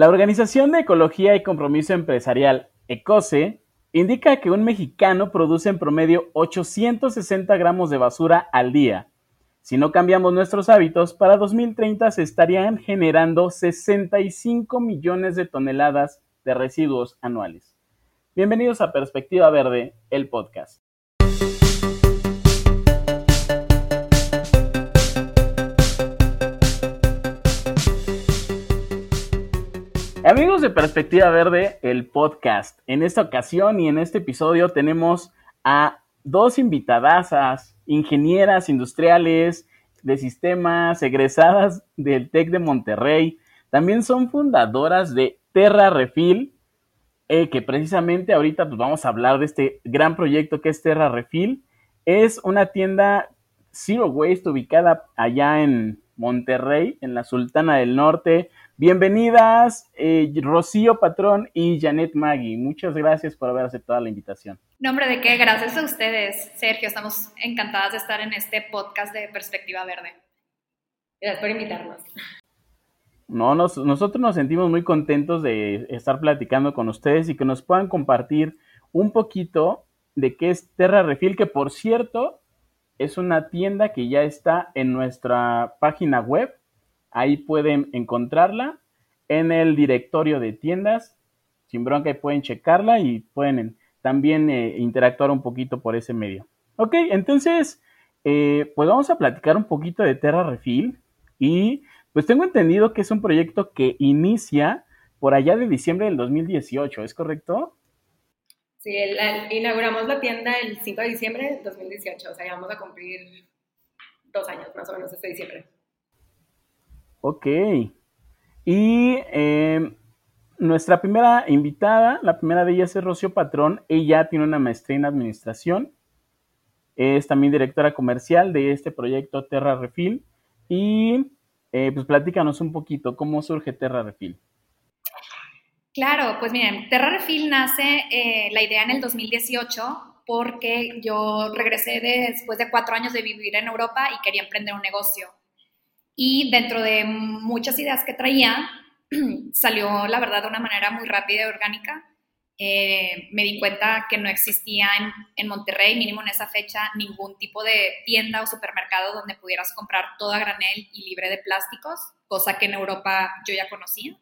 La Organización de Ecología y Compromiso Empresarial, ECOSE, indica que un mexicano produce en promedio 860 gramos de basura al día. Si no cambiamos nuestros hábitos, para 2030 se estarían generando 65 millones de toneladas de residuos anuales. Bienvenidos a Perspectiva Verde, el podcast. Amigos de Perspectiva Verde, el podcast. En esta ocasión y en este episodio tenemos a dos invitadasas, ingenieras industriales de sistemas, egresadas del TEC de Monterrey. También son fundadoras de Terra Refil, eh, que precisamente ahorita pues, vamos a hablar de este gran proyecto que es Terra Refil. Es una tienda Zero Waste ubicada allá en Monterrey, en la Sultana del Norte Bienvenidas, eh, Rocío Patrón y Janet Magui. Muchas gracias por haber aceptado la invitación. Nombre de qué, gracias a ustedes, Sergio. Estamos encantadas de estar en este podcast de Perspectiva Verde. Gracias por invitarnos. No, nosotros nos sentimos muy contentos de estar platicando con ustedes y que nos puedan compartir un poquito de qué es Terra Refil, que por cierto es una tienda que ya está en nuestra página web Ahí pueden encontrarla en el directorio de tiendas. Sin bronca, pueden checarla y pueden también eh, interactuar un poquito por ese medio. Ok, entonces, eh, pues vamos a platicar un poquito de Terra Refil. Y pues tengo entendido que es un proyecto que inicia por allá de diciembre del 2018, ¿es correcto? Sí, inauguramos la tienda el 5 de diciembre del 2018, o sea, ya vamos a cumplir dos años más o menos este diciembre. Ok. Y em, nuestra primera invitada, la primera de ellas es Rocío Patrón. Ella tiene una maestría en administración. Es también directora comercial de este proyecto Terra Refil. Y eh, pues platícanos un poquito cómo surge Terra Refil. Claro, pues miren, Terra Refil nace eh, la idea en el 2018 porque yo regresé después de cuatro años de vivir en Europa y quería emprender un negocio. Y dentro de muchas ideas que traía, salió, la verdad, de una manera muy rápida y orgánica. Eh, me di cuenta que no existía en, Monterrey, mínimo en esa fecha, ningún tipo de tienda o supermercado donde pudieras comprar todo a granel y libre de plásticos, cosa que en Europa yo ya conocía.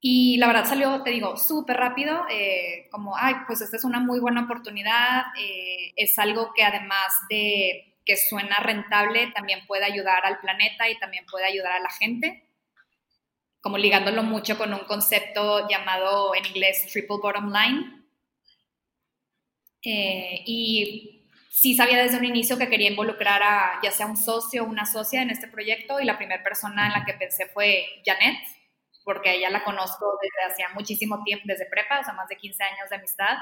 Y la verdad salió, te digo, súper rápido, eh, como, ay, pues esta es una muy buena oportunidad, eh, es algo que además de que suena rentable también puede ayudar al planeta y también puede ayudar a la gente, como ligándolo mucho con un concepto llamado en inglés triple bottom line. Eh, y sí sabía desde un inicio que quería involucrar a ya sea un socio o una socia en este proyecto y la primera persona en la que pensé fue Janet, porque ella la conozco desde hacía muchísimo tiempo, desde prepa, o sea, más de 15 años de amistad.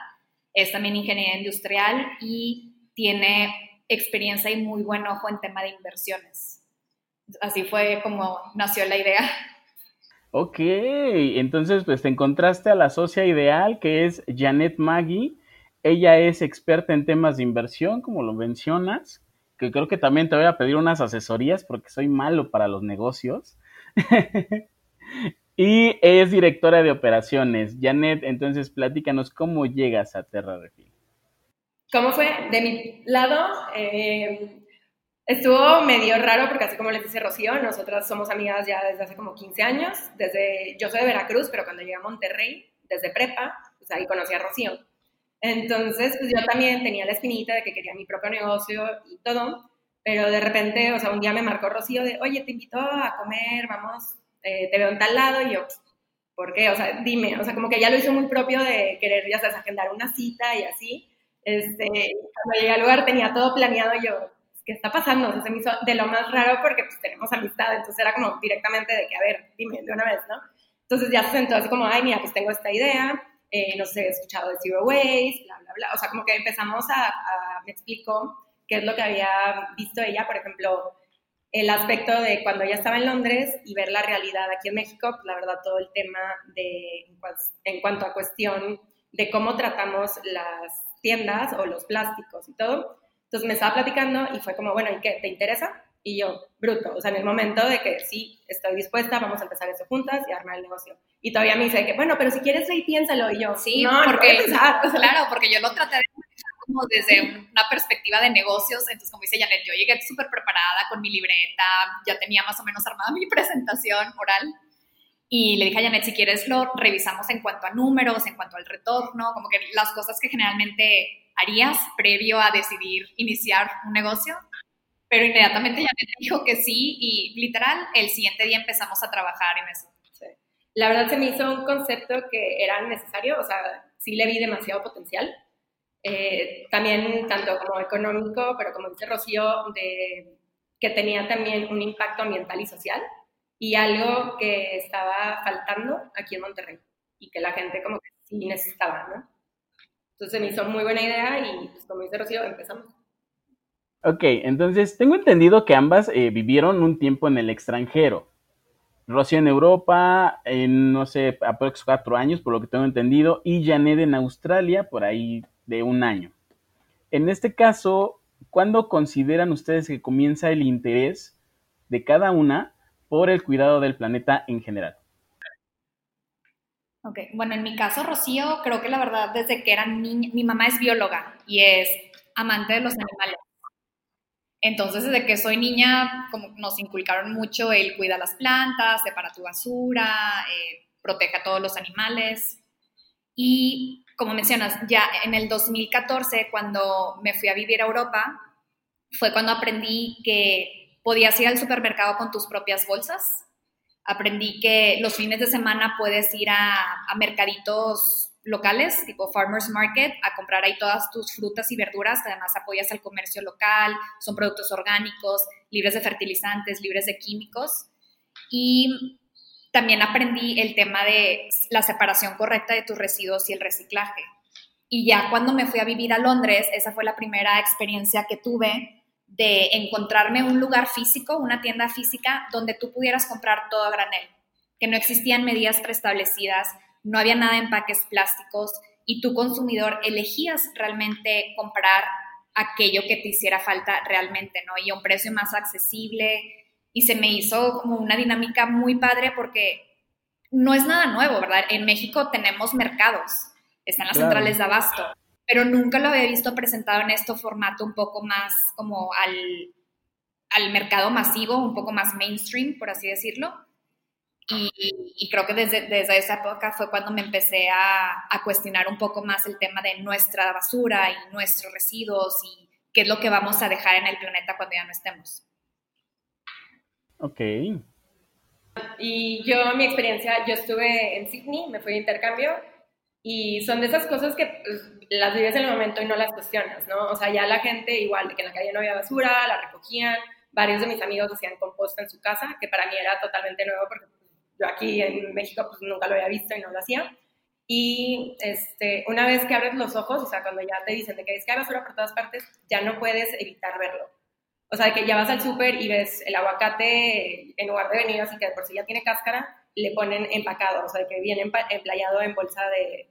Es también ingeniera industrial y tiene experiencia y muy buen ojo en tema de inversiones. Así fue como nació la idea. Ok, entonces pues te encontraste a la socia ideal que es Janet Maggie. Ella es experta en temas de inversión, como lo mencionas, que creo que también te voy a pedir unas asesorías porque soy malo para los negocios. y es directora de operaciones. Janet, entonces platícanos cómo llegas a Terra Refil. ¿Cómo fue? De mi lado, eh, estuvo medio raro porque así como les dice Rocío, nosotras somos amigas ya desde hace como 15 años. Desde, yo soy de Veracruz, pero cuando llegué a Monterrey, desde prepa, pues ahí conocí a Rocío. Entonces, pues yo también tenía la espinita de que quería mi propio negocio y todo, pero de repente, o sea, un día me marcó Rocío de, oye, te invito a comer, vamos, eh, te veo en tal lado, y yo, ¿por qué? O sea, dime, o sea, como que ya lo hizo muy propio de querer, ya sabes, agendar una cita y así, este, cuando llegué al lugar tenía todo planeado yo, ¿qué está pasando? O se me hizo de lo más raro porque pues tenemos amistad, entonces era como directamente de que, a ver, dime de una vez, ¿no? Entonces ya se sentó así como, ay, mira, pues tengo esta idea, eh, no sé, he escuchado de Zero Waste, bla, bla, bla. O sea, como que empezamos a, me explicó qué es lo que había visto ella, por ejemplo, el aspecto de cuando ella estaba en Londres y ver la realidad aquí en México, pues, la verdad todo el tema de, en cuanto a cuestión de cómo tratamos las tiendas o los plásticos y todo. Entonces me estaba platicando y fue como, bueno, ¿y qué? ¿Te interesa? Y yo, bruto, o sea, en el momento de que sí, estoy dispuesta, vamos a empezar eso juntas y armar el negocio. Y todavía me dice que, bueno, pero si quieres ahí piénsalo. Y yo, sí, no, porque, claro, porque yo lo traté de como desde una perspectiva de negocios, entonces como dice Janet, yo llegué súper preparada con mi libreta, ya tenía más o menos armada mi presentación oral, y le dije a Janet, si quieres lo revisamos en cuanto a números, en cuanto al retorno, como que las cosas que generalmente harías previo a decidir iniciar un negocio. Pero inmediatamente Janet dijo que sí y literal el siguiente día empezamos a trabajar en eso. La verdad se me hizo un concepto que era necesario, o sea, sí le vi demasiado potencial. Eh, también tanto como económico, pero como dice Rocío, de, que tenía también un impacto ambiental y social y algo que estaba faltando aquí en Monterrey y que la gente como que sí necesitaba, ¿no? Entonces me hizo muy buena idea y pues como dice Rocío, empezamos. Ok, entonces tengo entendido que ambas eh, vivieron un tiempo en el extranjero. Rocío en Europa, en no sé, aproximadamente cuatro años, por lo que tengo entendido, y Janet en Australia, por ahí de un año. En este caso, ¿cuándo consideran ustedes que comienza el interés de cada una por el cuidado del planeta en general? Ok, bueno, en mi caso, Rocío, creo que la verdad, desde que era niña, mi mamá es bióloga y es amante de los animales. Entonces, desde que soy niña, como nos inculcaron mucho el cuida las plantas, separa tu basura, eh, protege a todos los animales. Y como mencionas, ya en el 2014, cuando me fui a vivir a Europa, fue cuando aprendí que podías ir al supermercado con tus propias bolsas. Aprendí que los fines de semana puedes ir a, mercaditos locales, tipo farmers market, a comprar ahí todas tus frutas y verduras, además apoyas al comercio local, son productos orgánicos, libres de fertilizantes, libres de químicos. Y también aprendí el tema de la separación correcta de tus residuos y el reciclaje. Y ya cuando me fui a vivir a Londres, esa fue la primera experiencia que tuve de encontrarme un lugar físico, una tienda física, donde tú pudieras comprar todo a granel, que no existían medidas preestablecidas, no había nada en empaques plásticos y tu consumidor elegías realmente comprar aquello que te hiciera falta realmente, ¿no? Y a un precio más accesible y se me hizo como una dinámica muy padre porque no es nada nuevo, ¿verdad? En México tenemos mercados, están las centrales de abasto, pero nunca lo había visto presentado en este formato un poco más como al, al mercado masivo, un poco más mainstream, por así decirlo. Y, creo que desde, desde, esa época fue cuando me empecé a, a, cuestionar un poco más el tema de nuestra basura y nuestros residuos y qué es lo que vamos a dejar en el planeta cuando ya no estemos. Ok. Y yo, mi experiencia, yo estuve en Sydney, me fui de intercambio y son de esas cosas que pues, las vives en el momento y no las cuestionas, ¿no? O sea, ya la gente, igual, de que en la calle no había basura, la recogían. Varios de mis amigos hacían composta en su casa, que para mí era totalmente nuevo porque yo aquí en México pues nunca lo había visto y no lo hacía. Y este, una vez que abres los ojos, o sea, cuando ya te dicen de que es que hay basura por todas partes, ya no puedes evitar verlo. O sea, que ya vas al súper y ves el aguacate, en lugar de venir así que por si ya tiene cáscara, le ponen empacado, o sea, que viene emplayado en bolsa de,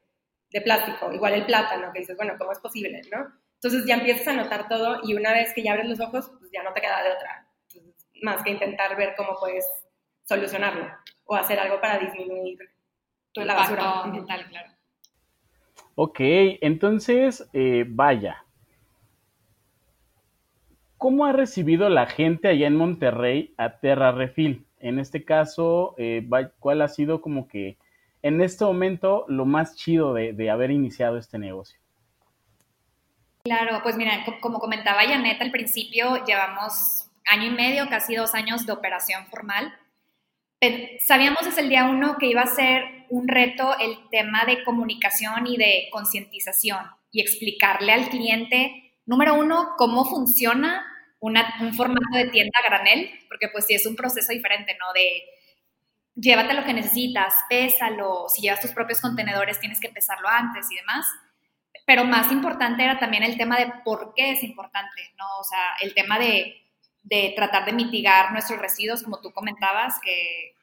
de plástico, igual el plátano, que dices, bueno, ¿cómo es posible, no? Entonces ya empiezas a notar todo y una vez que ya abres los ojos, pues ya no te queda de otra, más que intentar ver cómo puedes solucionarlo o hacer algo para disminuir tu la basura ambiental, claro. Ok, entonces, eh, vaya. ¿Cómo ha recibido la gente allá en Monterrey a Terra Refil? En este caso, eh, ¿cuál ha sido como que en este momento lo más chido de, haber iniciado este negocio? Claro, pues mira, como comentaba Janet al principio, llevamos año y medio, casi dos años de operación formal. Sabíamos desde el día uno que iba a ser un reto el tema de comunicación y de concientización y explicarle al cliente, número uno, cómo funciona un formato de tienda granel, porque pues sí es un proceso diferente, ¿no? De llévate lo que necesitas, pésalo, si llevas tus propios contenedores tienes que pesarlo antes y demás. Pero más importante era también el tema de por qué es importante, ¿no? O sea, el tema de, de tratar de mitigar nuestros residuos, como tú comentabas, que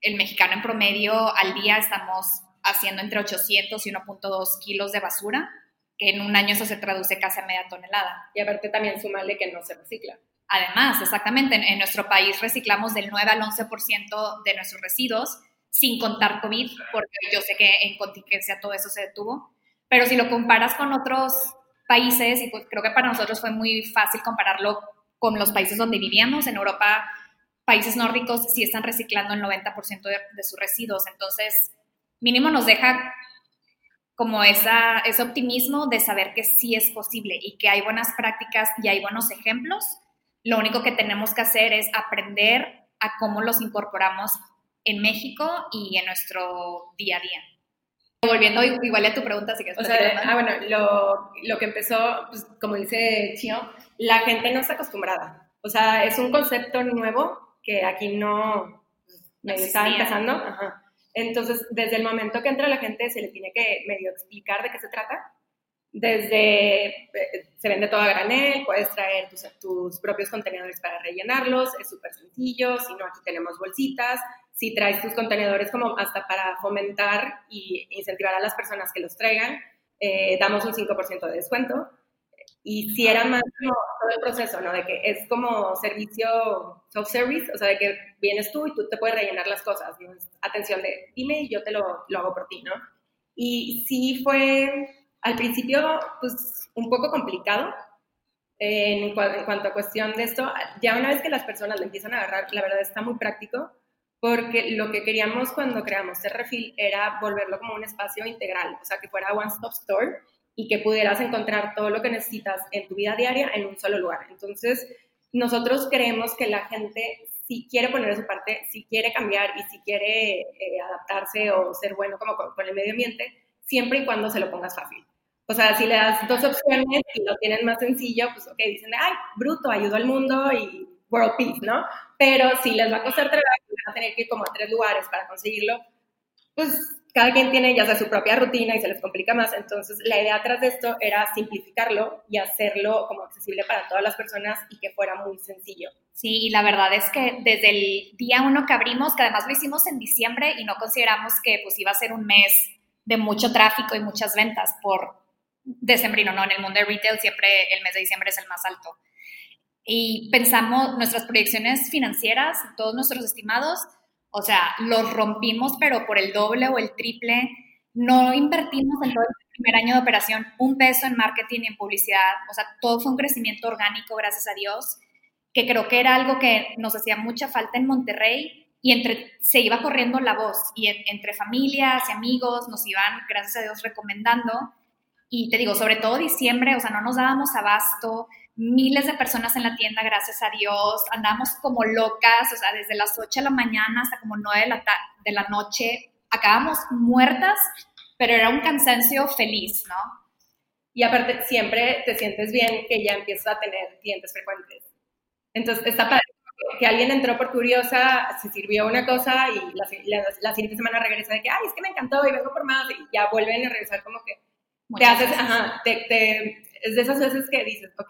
el mexicano en promedio al día estamos haciendo entre 800 y 1.2 kilos de basura, que en un año eso se traduce casi a media tonelada. Y aparte también sumarle que no se recicla. Además, exactamente, en, nuestro país reciclamos del 9 al 11% de nuestros residuos, sin contar COVID, porque yo sé que en contingencia todo eso se detuvo. Pero si lo comparas con otros países, y pues creo que para nosotros fue muy fácil compararlo con los países donde vivíamos, en Europa, países nórdicos sí están reciclando el 90% de, de sus residuos, entonces mínimo nos deja como esa, ese optimismo de saber que sí es posible y que hay buenas prácticas y hay buenos ejemplos. Lo único que tenemos que hacer es aprender a cómo los incorporamos en México y en nuestro día a día. Volviendo igual a tu pregunta, si que o sea, ah, bueno, lo, lo que empezó, pues, como dice Chio, la gente no está acostumbrada. O sea, es un concepto nuevo que aquí no, me está empezando. Ajá. Entonces, desde el momento que entra la gente, se le tiene que medio explicar de qué se trata. Desde, eh, se vende todo a granel, puedes traer tus, tus propios contenedores para rellenarlos, es súper sencillo, si no, aquí tenemos bolsitas, si traes tus contenedores como hasta para fomentar y incentivar a las personas que los traigan, eh, damos un 5% de descuento. Y si era más como todo el proceso, ¿no? De que es como servicio self-service, o sea, de que vienes tú y tú te puedes rellenar las cosas, ¿no? Atención de, dime y yo te lo, lo hago por ti, ¿no? Y sí fue al principio, pues, un poco complicado en, cuanto a cuestión de esto. Ya una vez que las personas lo empiezan a agarrar, la verdad está muy práctico, porque lo que queríamos cuando creamos Terrefil era volverlo como un espacio integral, o sea, que fuera one stop store y que pudieras encontrar todo lo que necesitas en tu vida diaria en un solo lugar. Entonces, nosotros creemos que la gente, si quiere poner su parte, si quiere cambiar y si quiere eh, adaptarse o ser bueno como con, el medio ambiente, siempre y cuando se lo pongas fácil. O sea, si le das dos opciones y lo tienen más sencillo, pues ok, dicen, ay, bruto, ayudo al mundo y world peace, ¿no? Pero si les va a costar trabajo van a tener que ir como a tres lugares para conseguirlo, pues cada quien tiene ya su propia rutina y se les complica más. Entonces, la idea atrás de esto era simplificarlo y hacerlo como accesible para todas las personas y que fuera muy sencillo. Sí, y la verdad es que desde el día uno que abrimos, que además lo hicimos en diciembre y no consideramos que pues iba a ser un mes de mucho tráfico y muchas ventas por decembrino, ¿no? En el mundo de retail siempre el mes de diciembre es el más alto. Y pensamos nuestras proyecciones financieras, todos nuestros estimados, o sea, los rompimos, pero por el doble o el triple. No invertimos en todo el primer año de operación un peso en marketing y en publicidad. O sea, todo fue un crecimiento orgánico, gracias a Dios, que creo que era algo que nos hacía mucha falta en Monterrey y entre, se iba corriendo la voz y entre familias y amigos nos iban, gracias a Dios, recomendando. Y te digo, sobre todo diciembre, o sea, no nos dábamos abasto, miles de personas en la tienda, gracias a Dios, andamos como locas, o sea, desde las 8 de la mañana hasta como 9 de la, de la noche, acabamos muertas, pero era un cansancio feliz, ¿no? Y aparte, siempre te sientes bien que ya empiezas a tener clientes frecuentes. Entonces, está padre que alguien entró por curiosa, se sirvió una cosa y la, la, siguiente semana regresa de que, ay, es que me encantó y vengo por más y ya vuelven a regresar como que te haces, ajá, te, te, es de esas veces que dices, ok,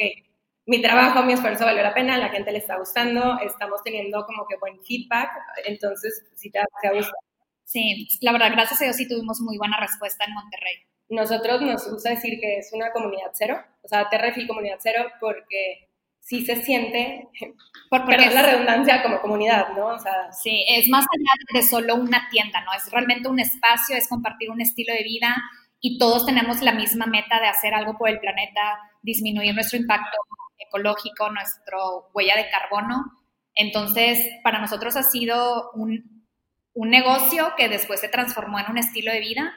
mi trabajo, mi esfuerzo valió la pena, la gente le está gustando, estamos teniendo como que buen feedback, entonces si te, ha gustado. Sí, la verdad, gracias a Dios sí tuvimos muy buena respuesta en Monterrey. Nosotros nos gusta decir que es una comunidad cero, o sea, Terrefil comunidad cero, porque sí se siente, porque es la redundancia como comunidad, ¿no? O sea, sí, es más allá de solo una tienda, ¿no? Es realmente un espacio, es compartir un estilo de vida y todos tenemos la misma meta de hacer algo por el planeta, disminuir nuestro impacto ecológico, nuestro huella de carbono. Entonces, para nosotros ha sido un, un negocio que después se transformó en un estilo de vida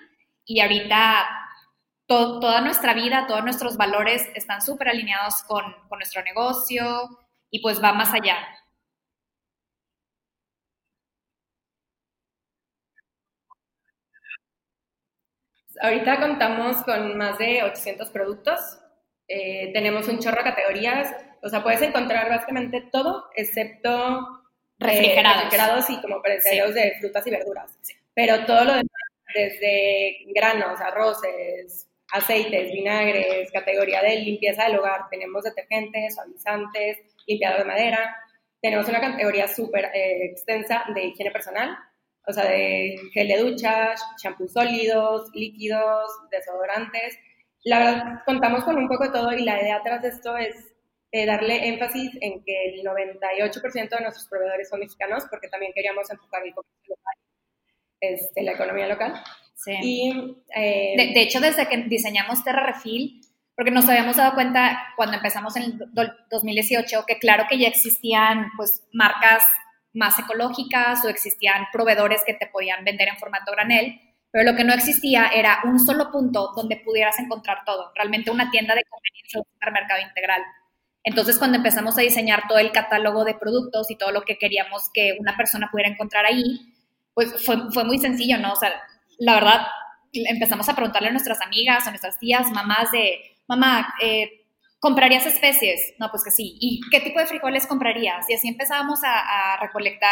y ahorita toda nuestra vida, todos nuestros valores están súper alineados con, con nuestro negocio y pues va más allá. Ahorita contamos con más de 800 productos. Eh, tenemos un chorro de categorías, o sea, puedes encontrar básicamente todo excepto eh, refrigerados, y como perecederos de frutas y verduras. Pero todo lo demás, desde granos, arroces, aceites, vinagres, categoría de limpieza del hogar, tenemos detergentes, suavizantes, limpiador de madera, tenemos una categoría súper eh, extensa de higiene personal, o sea, de gel de ducha, champús sólidos, líquidos, desodorantes, la verdad, contamos con un poco de todo y la idea atrás de esto es eh, darle énfasis en que el 98% de nuestros proveedores son mexicanos, porque también queríamos enfocar el comercio local, este, la economía local. Sí. Y, eh, De, de hecho, desde que diseñamos Terra Refill, porque nos habíamos dado cuenta cuando empezamos en el do- 2018 que claro que ya existían pues marcas más ecológicas o existían proveedores que te podían vender en formato granel, pero lo que no existía era un solo punto donde pudieras encontrar todo, realmente una tienda de conveniencia, un supermercado integral. Entonces, cuando empezamos a diseñar todo el catálogo de productos y todo lo que queríamos que una persona pudiera encontrar ahí, pues fue, fue muy sencillo, ¿no? O sea, la verdad, empezamos a preguntarle a nuestras amigas, a nuestras tías, mamás de, mamá, eh, ¿comprarías especies? No, pues que sí. ¿Y qué tipo de frijoles comprarías? Y así empezábamos a, a recolectar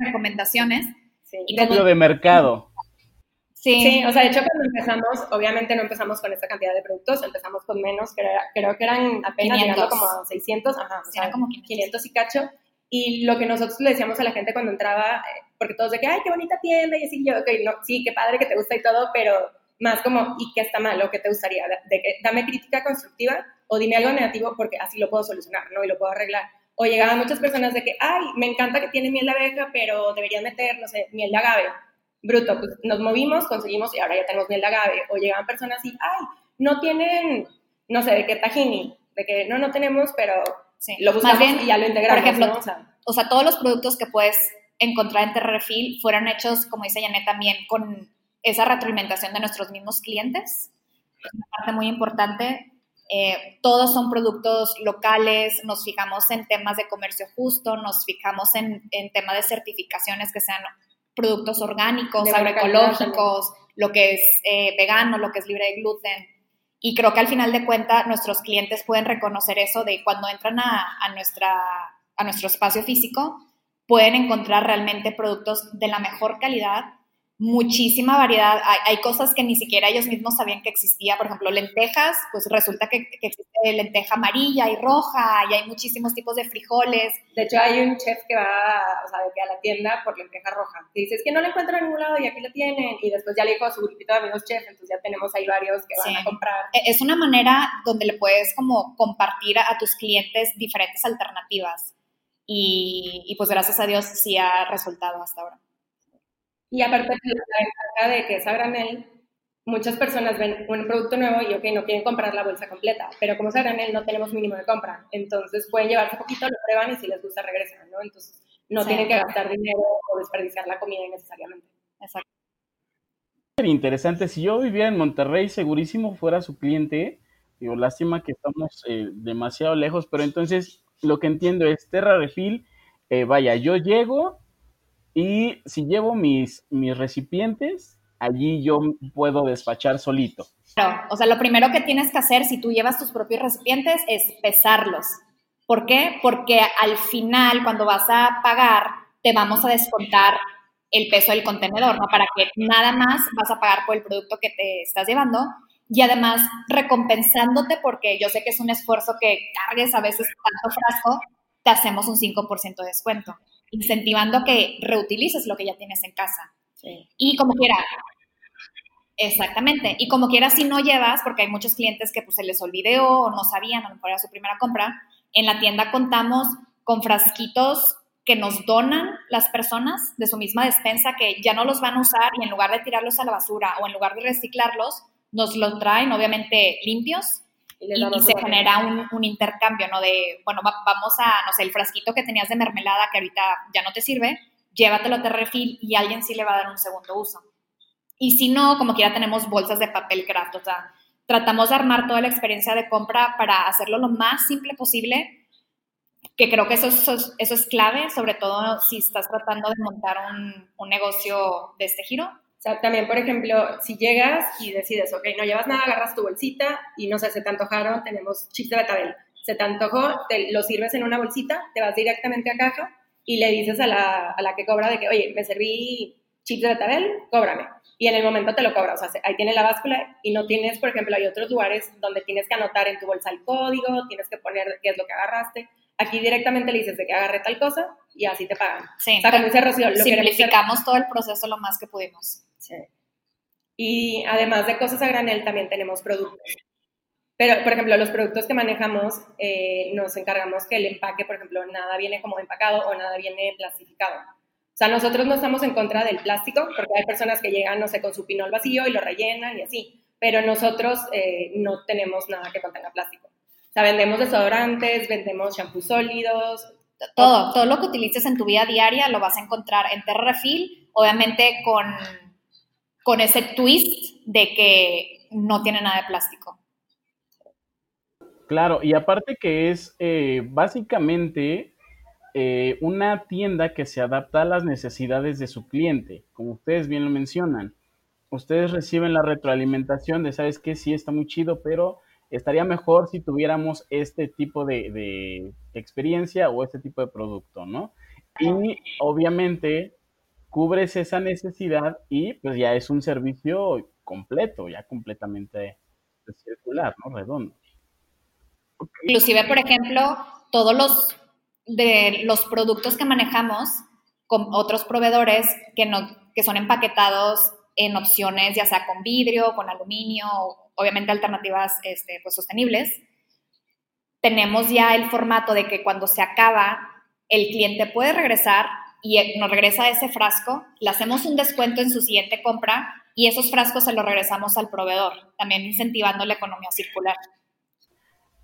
recomendaciones. sí. y De- Estudio de mercado. Sí, Sí, o sea, de hecho cuando empezamos, obviamente no empezamos con esta cantidad de productos, empezamos con menos, creo, creo que eran apenas 500. llegando como a 600, ajá, o Sí, sea, eran como 500. 500 y cacho. Y lo que nosotros le decíamos a la gente cuando entraba, eh, porque todos de que, ay, qué bonita tienda, y así, yo, ok, no, sí, qué padre que te gusta y todo, pero más como, ¿y qué está mal o qué te gustaría? De, que dame crítica constructiva o dime algo negativo porque así lo puedo solucionar, ¿no? Y lo puedo arreglar. O llegaban muchas personas de que, ay, me encanta que tiene miel de abeja, pero deberían meter, no sé, miel de agave. Bruto, pues nos movimos, conseguimos y ahora ya tenemos miel de agave. O llegaban personas y, ay, no tienen, no sé, de qué tajini, de que no, no tenemos, pero sí. lo buscamos Más bien, y ya lo integramos, por ejemplo, ¿no? O sea, o sea, todos los productos que puedes encontrar en Terrafil fueron hechos, como dice Janet, también con esa retroalimentación de nuestros mismos clientes. Es una parte muy importante. Eh, todos son productos locales, nos fijamos en temas de comercio justo, nos fijamos en, en temas de certificaciones que sean productos orgánicos, De agroecológicos, lo que es eh, vegano, lo que es libre de gluten. Y creo que al final de cuentas nuestros clientes pueden reconocer eso de cuando entran a, a nuestra, a nuestro espacio físico, pueden encontrar realmente productos de la mejor calidad, muchísima variedad. Hay, hay cosas que ni siquiera ellos mismos sabían que existía. Por ejemplo, lentejas, pues resulta que, que existe lenteja amarilla y roja, y hay muchísimos tipos de frijoles. de hecho, hay un chef que va, o sea, de que a la tienda por lenteja roja. Y dice, es que no la encuentro en ningún lado y aquí la tienen. Y después ya le dijo a su grupito de amigos chef, entonces ya tenemos ahí varios que van Sí. a comprar. E- Es una manera donde le puedes como compartir a, a tus clientes diferentes alternativas. Y, y pues gracias a Dios sí ha resultado hasta ahora. Y aparte, pues, la ventaja de que es a granel, muchas personas ven un producto nuevo y, ok, no quieren comprar la bolsa completa, pero como es a granel, no tenemos mínimo de compra. Entonces pueden llevarse poquito, lo prueban y si les gusta, regresan, ¿no? Entonces no Sí. tienen que gastar dinero o desperdiciar la comida innecesariamente. Exacto. Interesante. Si yo viviera en Monterrey, segurísimo fuera su cliente. Digo, lástima que estamos eh, demasiado lejos, pero entonces lo que entiendo es Terra Refil. eh, vaya, yo llego y si llevo mis, mis recipientes, allí yo puedo despachar solito. Claro, o sea, lo primero que tienes que hacer si tú llevas tus propios recipientes es pesarlos. ¿Por qué? Porque al final, cuando vas a pagar, te vamos a descontar el peso del contenedor, ¿no? Para que nada más vas a pagar por el producto que te estás llevando y además recompensándote porque yo sé que es un esfuerzo que cargues a veces tanto frasco, te hacemos un 5% de descuento, incentivando a que reutilices lo que ya tienes en casa. Y como quiera, Exactamente. Y como quiera, si no llevas, porque hay muchos clientes que pues, se les olvidó o no sabían, a lo mejor era su primera compra, en la tienda contamos con frasquitos que nos donan las personas de su misma despensa que ya no los van a usar y en lugar de tirarlos a la basura o en lugar de reciclarlos, nos los traen obviamente limpios y, se genera un, un intercambio, ¿no? De, bueno, va- vamos a, no sé, el frasquito que tenías de mermelada que ahorita ya no te sirve, llévatelo a Terrefil y alguien sí le va a dar un segundo uso. Y si no, como quiera tenemos bolsas de papel craft, o sea, tratamos de armar toda la experiencia de compra para hacerlo lo más simple posible, que creo que eso, es- eso, es- eso es clave, sobre todo si estás tratando de montar un, un negocio de este giro. O sea, también, por ejemplo, si llegas y decides, ok, no llevas nada, agarras tu bolsita y no sé, se te antojaron, tenemos chips de betabel. Se te antojó, te lo sirves en una bolsita, te vas directamente a caja y le dices a la, a la que cobra de que, oye, me serví chips de betabel, cóbrame. Y en el momento te lo cobra, o sea, se- ahí tiene la báscula y no tienes, por ejemplo, hay otros lugares donde tienes que anotar en tu bolsa el código, tienes que poner qué es lo que agarraste. Aquí directamente le dices de que agarré tal cosa y así te pagan. Sí, O sea, como dice Rocío, lo simplificamos todo el proceso lo más que pudimos. Sí. Y además de cosas a granel, también tenemos productos. Pero, por ejemplo, los productos que manejamos, eh, nos encargamos que el empaque, por ejemplo, nada viene como empacado o nada viene plastificado. O sea, nosotros no estamos en contra del plástico, porque hay personas que llegan, no sé, con su pinol vacío y lo rellenan y así, pero nosotros eh, no tenemos nada que contenga plástico. O sea, vendemos desodorantes, vendemos shampoos sólidos. Todo, todo lo que utilices en tu vida diaria lo vas a encontrar en Terra Refill, obviamente con, con ese twist de que no tiene nada de plástico. Claro, y aparte que es eh, básicamente eh, una tienda que se adapta a las necesidades de su cliente, como ustedes bien lo mencionan. Ustedes reciben la retroalimentación de, ¿sabes qué? Sí, está muy chido, pero estaría mejor si tuviéramos este tipo de, experiencia o este tipo de producto, ¿no? Y obviamente cubres esa necesidad y pues ya es un servicio completo, ya completamente circular, ¿no? Redondo. Inclusive, por ejemplo, todos los de los productos que manejamos con otros proveedores que, no, que son empaquetados en opciones ya sea con vidrio, con aluminio, obviamente alternativas este, pues, sostenibles. Tenemos ya el formato de que cuando se acaba, el cliente puede regresar y nos regresa ese frasco, le hacemos un descuento en su siguiente compra y esos frascos se los regresamos al proveedor, también incentivando la economía circular.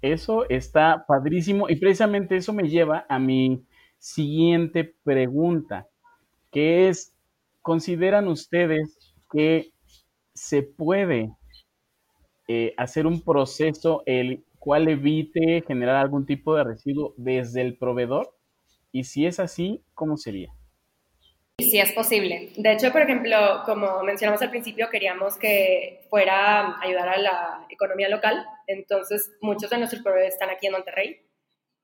Eso está padrísimo y precisamente eso me lleva a mi siguiente pregunta, que es, ¿consideran ustedes que se puede eh, hacer un proceso el cual evite generar algún tipo de residuo desde el proveedor? Y si es así, ¿cómo sería? Sí, es posible. De hecho, por ejemplo, como mencionamos al principio, queríamos que fuera ayudar a la economía local. Entonces, muchos de nuestros proveedores están aquí en Monterrey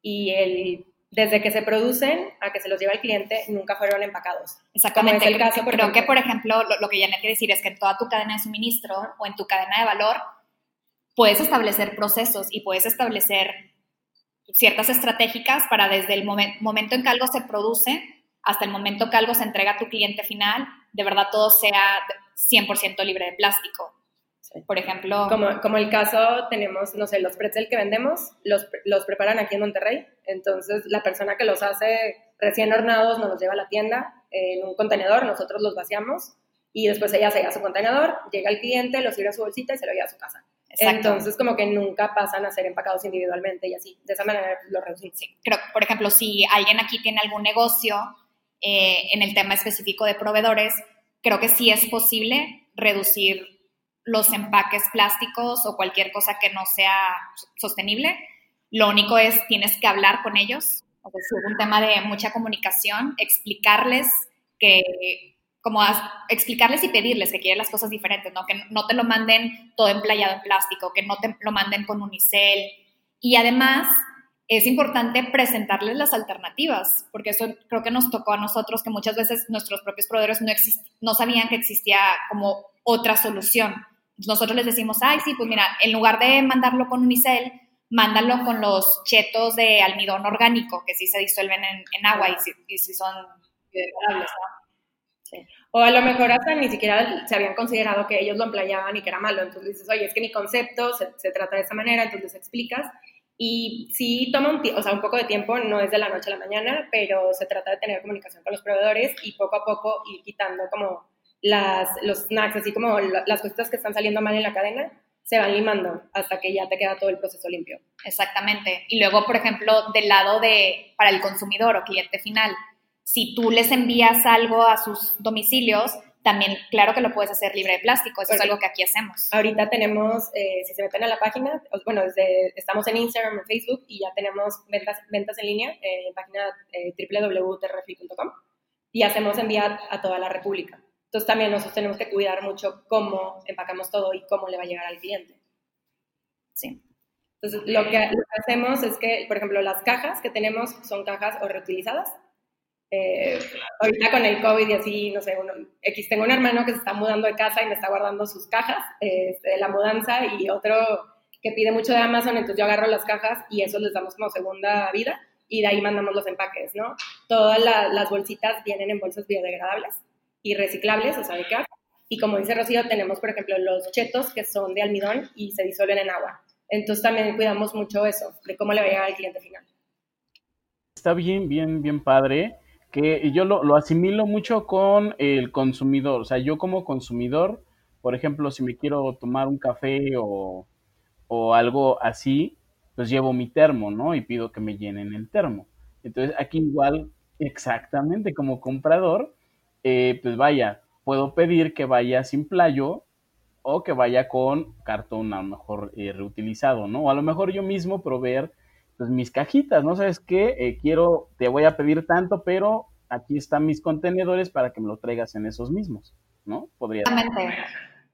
y el, desde que se producen a que se los lleva el cliente, nunca fueron empacados. Exactamente. el caso, Creo que, por ejemplo, lo, que ya quiere decir es que en toda tu cadena de suministro o en tu cadena de valor, puedes establecer procesos y puedes establecer ciertas estratégicas para desde el momento en que algo se produce hasta el momento que algo se entrega a tu cliente final, de verdad todo sea 100% libre de plástico. Por ejemplo... Como, como, el caso, tenemos, no sé, los pretzel que vendemos, los, los preparan aquí en Monterrey, entonces la persona que los hace recién hornados nos los lleva a la tienda en un contenedor, nosotros los vaciamos y después ella se lleva a su contenedor, llega el cliente, lo sirve a su bolsita y se lo lleva a su casa. Entonces, como que nunca pasan a ser empacados individualmente y así. De esa manera lo reducimos. Sí. Creo, por ejemplo, si alguien aquí tiene algún negocio eh, en el tema específico de proveedores, creo que sí es posible reducir los empaques plásticos o cualquier cosa que no sea sostenible. Lo único es, tienes que hablar con ellos. es un tema de mucha comunicación, explicarles que, como explicarles y pedirles que quieren las cosas diferentes, ¿no? Que no te lo manden todo emplayado en plástico, que no te lo manden con unicel. Y además, es importante presentarles las alternativas, porque eso creo que nos tocó a nosotros, que muchas veces nuestros propios proveedores no, no sabían que existía como otra solución. Nosotros les decimos, ay, sí, pues mira, en lugar de mandarlo con unicel, mándalo con los chetos de almidón orgánico, que sí se disuelven en, agua y sí, son biodegradables, O a lo mejor hasta ni siquiera se habían considerado que ellos lo emplayaban y que era malo. Entonces dices, oye, es que mi concepto se, se trata de esa manera, entonces explicas y sí toma un, o sea, un poco de tiempo, no es de la noche a la mañana, pero se trata de tener comunicación con los proveedores y poco a poco ir quitando como las, los snacks, así como las cositas que están saliendo mal en la cadena, se van limando hasta que ya te queda todo el proceso limpio. Exactamente. Y luego, por ejemplo, del lado de, para el consumidor o cliente final, si tú les envías algo a sus domicilios, también, claro que lo puedes hacer libre de plástico, eso es algo que aquí hacemos. Ahorita tenemos, eh, si se meten a la página, bueno, desde, estamos en Instagram, en Facebook y ya tenemos ventas, ventas en línea eh, en página eh, www.terrefi.com y hacemos enviar a toda la República. Entonces también nosotros tenemos que cuidar mucho cómo empacamos todo y cómo le va a llegar al cliente. Sí. Entonces lo que, lo que hacemos es que, por ejemplo, las cajas que tenemos son cajas o reutilizadas eh, ahorita con el COVID y así, no sé, X, tengo un hermano que se está mudando de casa y me está guardando sus cajas este, de la mudanza y otro que pide mucho de Amazon, entonces yo agarro las cajas y eso les damos como segunda vida y de ahí mandamos los empaques, ¿no? Todas las bolsitas vienen en bolsas biodegradables y reciclables, o sea, de Y como dice Rocío, tenemos, por ejemplo, los chetos que son de almidón y se disuelven en agua. Entonces también cuidamos mucho eso, de cómo le va a llegar al cliente final. Está bien, bien, bien padre, que yo lo, lo asimilo mucho con el consumidor, o sea, yo como consumidor, por ejemplo, si me quiero tomar un café o, o algo así, pues llevo mi termo, ¿no? Y pido que me llenen el termo. Entonces, aquí igual, exactamente como comprador, eh, pues vaya, puedo pedir que vaya sin playo o que vaya con cartón a lo mejor eh, reutilizado, ¿no? O a lo mejor yo mismo proveer pues mis cajitas, ¿no? ¿Sabes qué? Eh, quiero, te voy a pedir tanto, pero aquí están mis contenedores para que me lo traigas en esos mismos, ¿no? Podría Exactamente.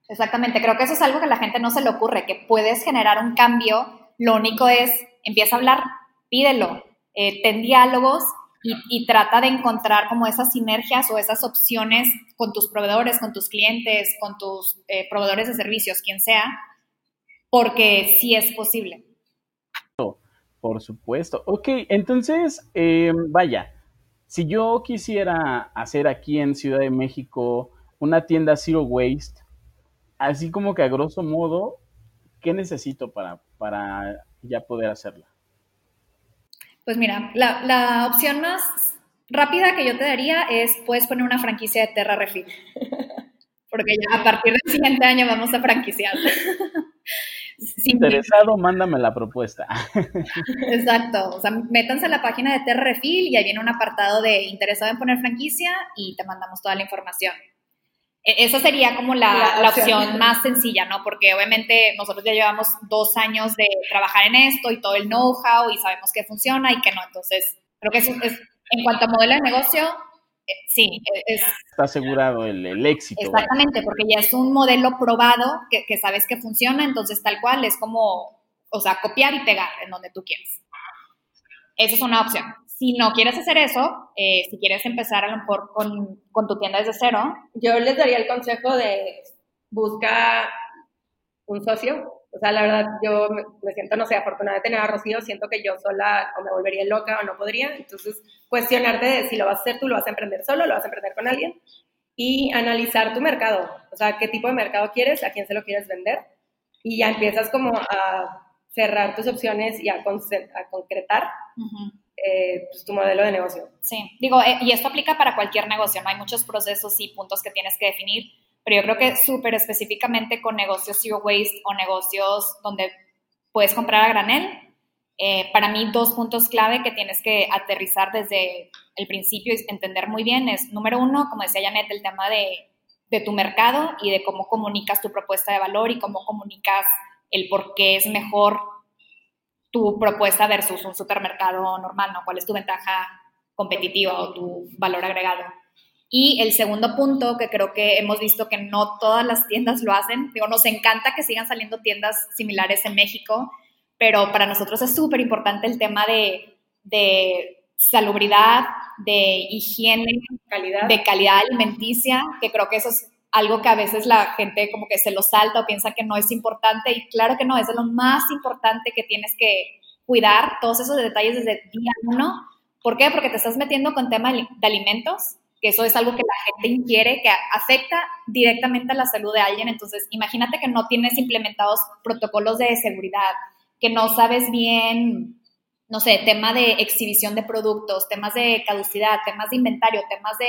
Exactamente, creo que eso es algo que a la gente no se le ocurre, que puedes generar un cambio, lo único es, empieza a hablar, pídelo, eh, ten diálogos y, trata de encontrar como esas sinergias o esas opciones con tus proveedores, con tus clientes, con tus eh, proveedores de servicios, quien sea, porque sí es posible. Por supuesto. Ok, entonces, eh, vaya, si yo quisiera hacer aquí en Ciudad de México una tienda Zero Waste, así como que a grosso modo, ¿qué necesito para, para ya poder hacerla? Pues mira, la, opción más rápida que yo te daría es, puedes poner una franquicia de Terra Refil. Porque ya a partir del siguiente año vamos a franquiciar. Interesado, mándame la propuesta. Exacto. O sea, métanse a la página de Terra Refil y ahí viene un apartado de interesado en poner franquicia y te mandamos toda la información. E, esa sería como la, opción. más sencilla, ¿no? Porque obviamente nosotros ya llevamos dos años de trabajar en esto y todo el know-how y sabemos que funciona y que no. Entonces, creo que eso es, en cuanto a modelo de negocio, sí. E, Está asegurado el, éxito. Exactamente, porque ya es un modelo probado que, que sabes que funciona, entonces tal cual es como, o sea, copiar y pegar en donde tú quieres. Esa es una opción. Si no quieres hacer eso, eh, si quieres empezar a lo mejor con, con, tu tienda desde cero. Yo les daría el consejo de buscar un socio. O sea, la verdad, yo me siento, no sé, afortunada de tener a Rocío, siento que yo sola o me volvería loca o no podría. Entonces, cuestionarte de si lo vas a hacer tú, lo vas a emprender solo, lo vas a emprender con alguien. Y analizar tu mercado. O sea, qué tipo de mercado quieres, a quién se lo quieres vender. Y ya empiezas como a cerrar tus opciones y a, a concretar. Eh, pues, tu modelo de negocio. Sí, digo, eh, y esto aplica para cualquier negocio, ¿no? Hay muchos procesos y puntos que tienes que definir, pero yo creo que súper específicamente con negocios zero waste o negocios donde puedes comprar a granel, eh, para mí dos puntos clave que tienes que aterrizar desde el principio y entender muy bien es, número uno, como decía Janet, el tema de, tu mercado y de cómo comunicas tu propuesta de valor y cómo comunicas el por qué es mejor tu propuesta versus un supermercado normal, ¿no? ¿Cuál es tu ventaja competitiva o tu valor agregado? Y el segundo punto, que creo que hemos visto que no todas las tiendas lo hacen, digo, nos encanta que sigan saliendo tiendas similares en México, pero para nosotros es súper importante el tema de, de salubridad, de higiene, calidad. de calidad alimenticia, que creo que eso es algo que a veces la gente como que se lo salta o piensa que no es importante y claro que no, es lo más importante que tienes que cuidar todos esos detalles desde día uno. ¿Por qué? Porque te estás metiendo con tema de alimentos, que eso es algo que la gente inquiere, que afecta directamente a la salud de alguien. Entonces, imagínate que no tienes implementados protocolos de seguridad, que no sabes bien, no sé, tema de exhibición de productos, temas de caducidad, temas de inventario, temas de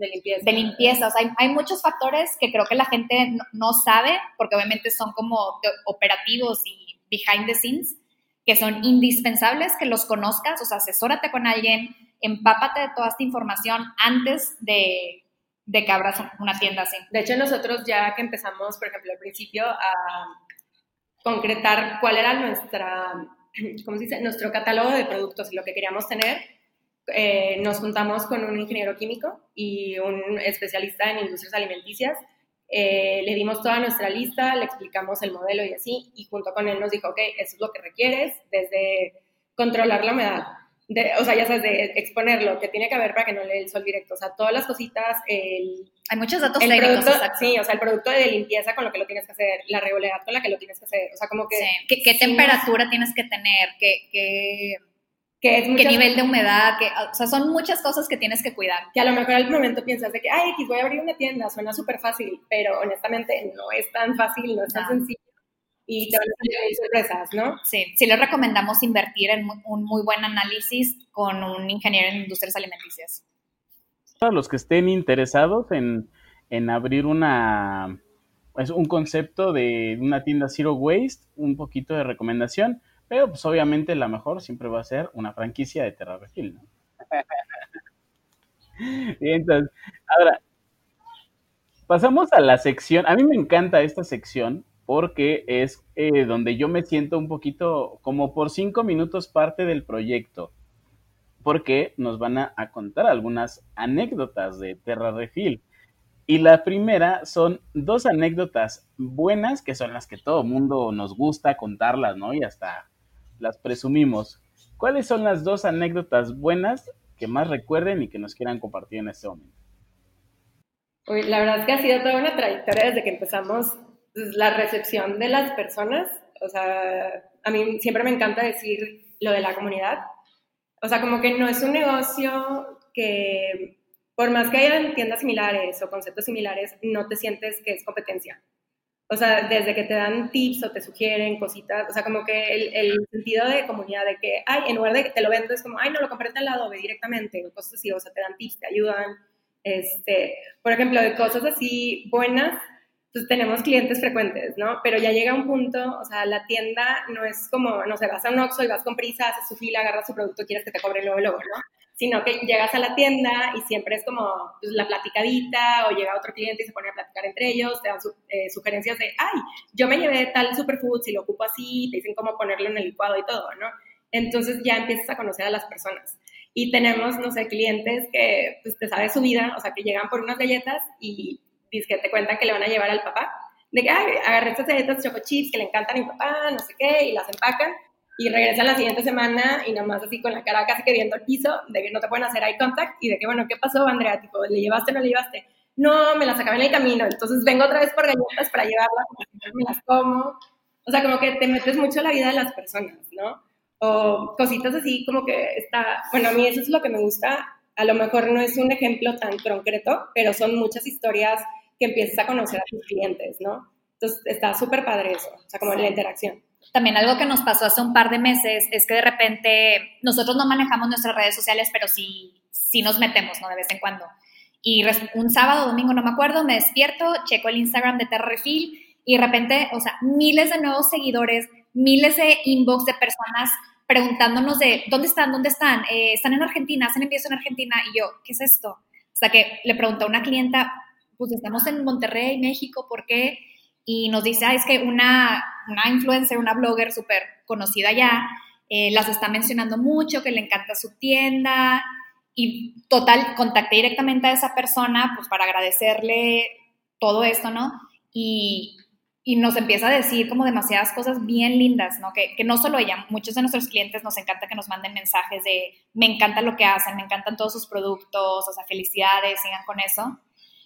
de limpieza. De limpieza. O sea, hay, muchos factores que creo que la gente no, sabe, porque obviamente son como operativos y behind the scenes, que son indispensables que los conozcas, o sea, asesórate con alguien, empápate de toda esta información antes de, de que abras una tienda así. De hecho, nosotros ya que empezamos, por ejemplo, al principio a concretar cuál era nuestra, ¿cómo se dice? Nuestro catálogo de productos y lo que queríamos tener, eh, nos juntamos con un ingeniero químico y un especialista en industrias alimenticias. Eh, le dimos toda nuestra lista, le explicamos el modelo y así, y junto con él nos dijo, ok, eso es lo que requieres, desde controlar la humedad, de, o sea, ya sabes, de exponerlo, que tiene que haber para que no le dé el sol directo, o sea, todas las cositas, el... Hay muchos datos el producto, Sí, o sea, el producto de limpieza con lo que lo tienes que hacer, la regularidad con la que lo tienes que hacer, o sea, como que... Sí. ¿Qué, temperatura tienes que tener? ¿Qué, qué nivel de humedad, que, o sea, son muchas cosas que tienes que cuidar. Que a lo mejor al momento piensas de que, ay, voy a abrir una tienda, suena súper fácil, pero honestamente no es tan fácil, no es tan sencillo. Y te van a salir sorpresas, ¿no? Sí, sí les recomendamos invertir en un muy buen análisis con un ingeniero en industrias alimenticias. Para los que estén interesados en, en abrir una, es un concepto de una tienda Zero Waste, un poquito de recomendación, pero pues obviamente la mejor siempre va a ser una franquicia de Terra Refill, ¿no? Entonces, ahora, pasamos a la sección, a mí me encanta esta sección porque es eh, donde yo me siento un poquito como por cinco minutos parte del proyecto, porque nos van a, contar algunas anécdotas de Terra Refil. Y la primera son dos anécdotas buenas, que son las que todo mundo nos gusta contarlas, ¿no? Y hasta las presumimos. ¿Cuáles son las dos anécdotas buenas que más recuerden y que nos quieran compartir en este momento? la verdad es que ha sido toda una trayectoria desde que empezamos la recepción de las personas, o sea, a mí siempre me encanta decir lo de la comunidad. O sea, como que no es un negocio que, por más que haya tiendas similares o conceptos similares, no te sientes que es competencia. O sea, desde que te dan tips o te sugieren cositas, o sea, como que el, el sentido de comunidad, de que, ay, en lugar de que te lo vendo, es como, ay, no, lo compré al lado, directamente, o cosas así, o sea, te dan tips, te ayudan. Este, por ejemplo, de cosas así buenas, pues tenemos clientes frecuentes, ¿no? Pero ya llega un punto, o sea, la tienda no es como, no sé, vas a un Oxxo y vas con prisa, haces su fila, agarras su producto, quieres que te cobre luego, luego, ¿no? Sino que llegas a la tienda y siempre es como pues, la platicadita o llega otro cliente y se pone a platicar entre ellos, te dan eh, sugerencias de, ay, yo me llevé tal superfood, si lo ocupo así, te dicen cómo ponerlo en el licuado y todo, ¿no? Entonces ya empiezas a conocer a las personas. Y tenemos, no sé, clientes que pues, te sabe su vida, o sea, que llegan por unas galletas y que te cuentan que le van a llevar al papá, de que Ay, agarré estas galletas choco chips que le encantan a mi papá, no sé qué, y las empacan, y regresan la siguiente semana y nomás así con la cara casi que viendo el piso, de que no te pueden hacer eye contact, y de que, bueno, ¿qué pasó, Andrea? Tipo, ¿le llevaste o no le llevaste? No, me las acabé en el camino, entonces vengo otra vez por galletas para llevarlas, me las como. O sea, como que te metes mucho en la vida de las personas, ¿no? O cositas así como que está, bueno, a mí eso es lo que me gusta, a lo mejor no es un ejemplo tan concreto, pero son muchas historias que empieces a conocer a tus clientes, ¿no? Entonces está súper padre eso, o sea, como la interacción. También algo que nos pasó hace un par de meses es que de repente nosotros no manejamos nuestras redes sociales, pero sí, sí nos metemos, ¿no? De vez en cuando. Y un sábado, domingo, no me acuerdo, me despierto, checo el Instagram de Terra Refill y de repente, o sea, miles de nuevos seguidores, miles de inbox de personas preguntándonos de dónde están, dónde están, eh, están en Argentina, hacen envíos en Argentina. Y yo, ¿qué es esto? Hasta que le pregunté a una clienta, pues estamos en Monterrey, México, ¿por qué? Y nos dice, ah, es que una, una influencer, una blogger súper conocida ya, eh, las está mencionando mucho, que le encanta su tienda. Y total, contacté directamente a esa persona, pues para agradecerle todo esto, ¿no? Y, y nos empieza a decir como demasiadas cosas bien lindas, ¿no? Que, que, no solo ella, muchos de nuestros clientes nos encanta que nos manden mensajes de me encanta lo que hacen, me encantan todos sus productos, o sea, felicidades, sigan con eso.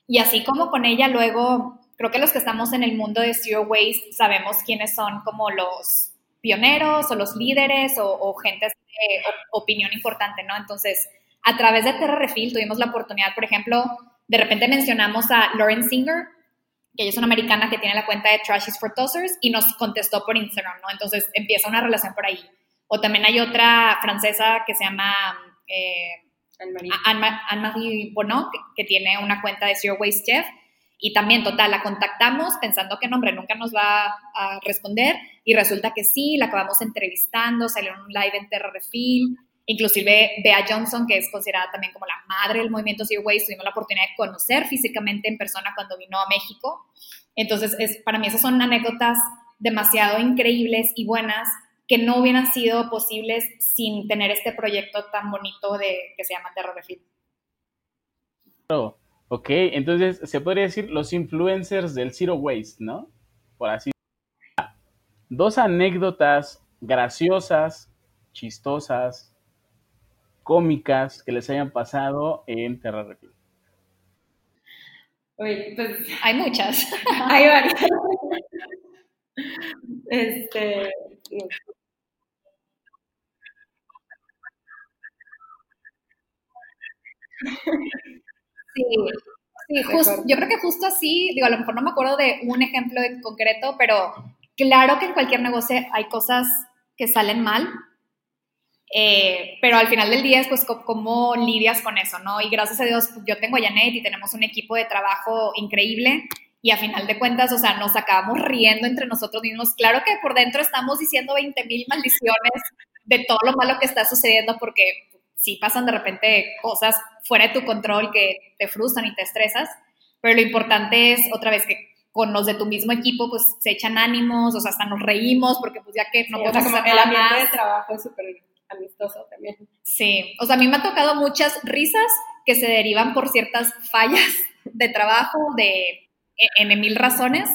Y así como con ella, luego, creo que los que estamos en el mundo de Zero Waste sabemos quiénes son como los pioneros o los líderes o, gente de opinión importante, ¿no? Entonces, a través de Terra Refill tuvimos la oportunidad, por ejemplo, de repente mencionamos a Lauren Singer, que ella es una americana que tiene la cuenta de Trashies for Tossers y nos contestó por Instagram, ¿no? Entonces empieza una relación por ahí. O también hay otra francesa que se llama eh, Anne-Marie Bonneau, que, tiene una cuenta de Zero Waste Chef. Y también, total, la contactamos pensando que nombre nunca nos va a responder y resulta que sí, la acabamos entrevistando, salió en un live en Terra Refill, inclusive Bea Johnson, que es considerada también como la madre del movimiento Zero Waste, tuvimos la oportunidad de conocer físicamente en persona cuando vino a México. Entonces, es, para mí esas son anécdotas demasiado increíbles y buenas que no hubieran sido posibles sin tener este proyecto tan bonito de, que se llama Terra Refit. Oh, ok, entonces se podría decir los influencers del Zero Waste, ¿no? Por así Dos anécdotas graciosas, chistosas, cómicas que les hayan pasado en Terra Refit. Oye, pues hay muchas. hay varias. Este, Sí, sí yo creo que justo así, digo, a lo mejor no me acuerdo de un ejemplo en concreto, pero claro que en cualquier negocio hay cosas que salen mal, eh, pero al final del día es pues cómo lidias con eso, ¿no? Y gracias a Dios yo tengo a Janet y tenemos un equipo de trabajo increíble y a final de cuentas, o sea, nos acabamos riendo entre nosotros mismos. Claro que por dentro estamos diciendo 20 mil maldiciones de todo lo malo que está sucediendo porque sí pasan de repente cosas fuera de tu control que te frustran y te estresas, pero lo importante es otra vez que con los de tu mismo equipo pues se echan ánimos, o sea, hasta nos reímos porque pues ya que no podemos hacer el ambiente de trabajo es súper amistoso también. Sí, o sea, a mí me ha tocado muchas risas que se derivan por ciertas fallas de trabajo, de en, mil razones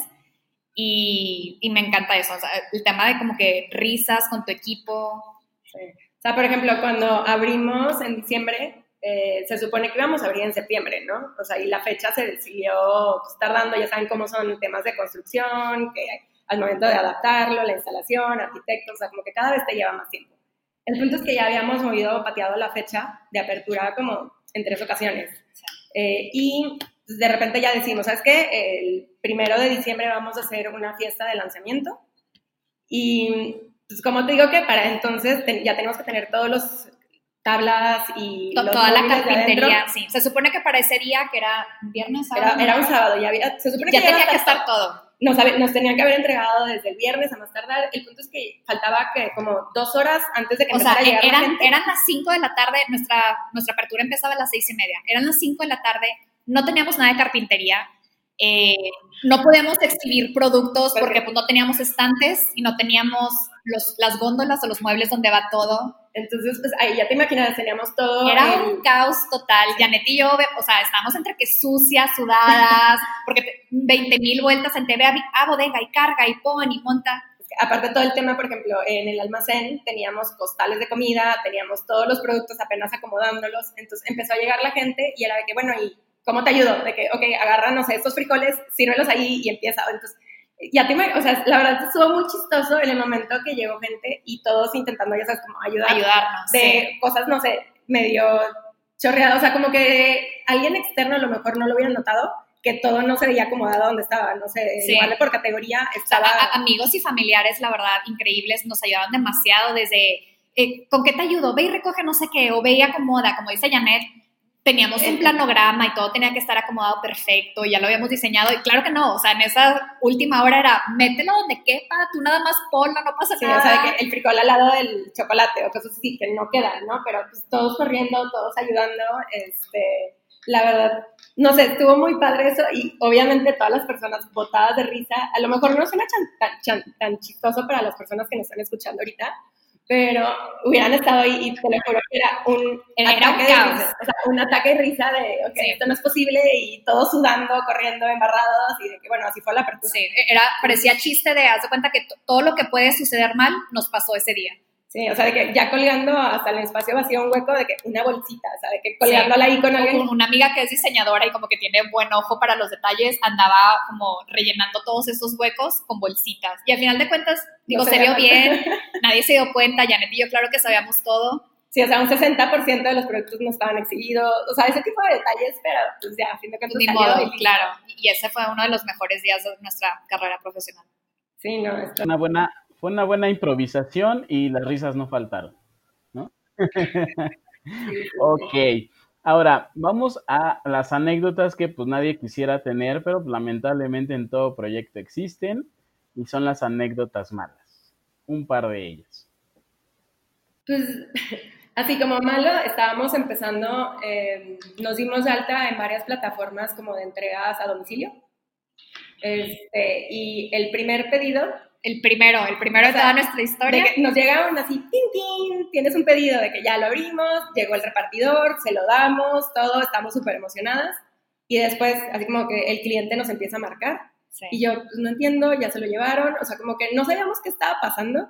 y, me encanta eso, o sea, el tema de como que risas con tu equipo. Sí. O sea, por ejemplo, cuando abrimos en diciembre, eh, se supone que íbamos a abrir en septiembre, ¿no? O sea, y la fecha se siguió pues, tardando, ya saben cómo son temas de construcción, que al momento de adaptarlo, la instalación, arquitectos, o sea, como que cada vez te lleva más tiempo. El punto es que ya habíamos movido, pateado la fecha de apertura como en tres ocasiones. Eh, y de repente ya decimos, ¿sabes qué? El primero de diciembre vamos a hacer una fiesta de lanzamiento. Y pues como te digo que para entonces ya tenemos que tener todos los tablas y toda la carpintería, sí. Se supone que para ese día, que era viernes, sábado. Era, un sábado, ya había, se supone ya tenía que estar todo. Nos, nos, tenían que haber entregado desde el viernes a más tardar. El punto es que faltaba que como dos horas antes de que o sea, eran, eran las cinco de la tarde, nuestra, nuestra apertura empezaba a las seis y media. Eran las cinco de la tarde, no teníamos nada de carpintería, eh, no podíamos exhibir productos porque pues, no teníamos estantes y no teníamos los, las góndolas o los muebles donde va todo. Entonces, pues ahí ya te imaginas, teníamos todo. Era un caos total. Janet y yo, o sea, estábamos entre que sucias, sudadas, porque 20 mil vueltas en TV a, bodega y carga y pon y monta aparte todo el tema, por ejemplo, en el almacén teníamos costales de comida, teníamos todos los productos apenas acomodándolos, entonces empezó a llegar la gente y era de que, bueno, ¿y ¿cómo te ayudo? De que, ok, agarra, no sé, estos frijoles, sírvelos ahí y empieza. Entonces, ya te o sea, la verdad estuvo muy chistoso en el momento que llegó gente y todos intentando, ya sabes, como ayudar. Ayudarnos. De cosas, no sé, medio chorreadas, o sea, como que alguien externo a lo mejor no lo hubiera notado, que todo no se veía acomodado donde estaba, no sé, igual por categoría estaba... amigos y familiares, la verdad, increíbles, nos ayudaron demasiado desde, eh, ¿con qué te ayudo? Ve y recoge no sé qué, o ve y acomoda, como dice Janet, teníamos un planograma y todo tenía que estar acomodado perfecto y ya lo habíamos diseñado y claro que no, o sea, en esa última hora era mételo donde quepa, tú nada más ponlo, no pasa sí, nada. o sea, que el frijol al lado del chocolate o cosas así que no quedan, ¿no? Pero pues todos corriendo, todos ayudando, este, la verdad, no sé, estuvo muy padre eso y obviamente todas las personas botadas de risa, a lo mejor no suena tan, tan chistoso para las personas que nos están escuchando ahorita, pero hubieran estado ahí y te lo juro que era un, era ataque, de risa, o sea, un ataque de risa de, ok, esto no es posible y todos sudando, corriendo, embarrados y de que, bueno, así fue la apertura. Sí, era, parecía chiste de, haz de cuenta que todo lo que puede suceder mal nos pasó ese día. Sí, o sea, de que ya colgando hasta el espacio vacío un hueco de que una bolsita, o sea, de que colgándola ahí con alguien. Una amiga que es diseñadora y como que tiene buen ojo para los detalles, andaba como rellenando todos esos huecos con bolsitas. Y al final de cuentas, digo, se, vio bien, nadie se dio cuenta, Janet y yo claro que sabíamos todo. Sí, o sea, un 60% de los productos no estaban exhibidos, o sea, ese tipo de detalles, pero pues ya, a fin de cuentas Ni modo, claro. Y ese fue uno de los mejores días de nuestra carrera profesional. Sí, no, esto... Una buena fue una buena improvisación y las risas no faltaron, ¿no? ok. Ahora, vamos a las anécdotas que pues nadie quisiera tener, pero lamentablemente en todo proyecto existen y son las anécdotas malas. Un par de ellas. Pues así como malo, estábamos empezando, eh, nos dimos alta en varias plataformas como de entregas a domicilio. Este, y el primer pedido el primero, el primero de toda nuestra historia. nos llegaron así, tin, tin, tienes un pedido de que ya lo abrimos, llegó el repartidor, se lo damos, todo, estamos súper emocionadas. Y después, así como que el cliente nos empieza a marcar. Y yo, pues no entiendo, ya se lo llevaron, o sea, como que no sabíamos qué estaba pasando.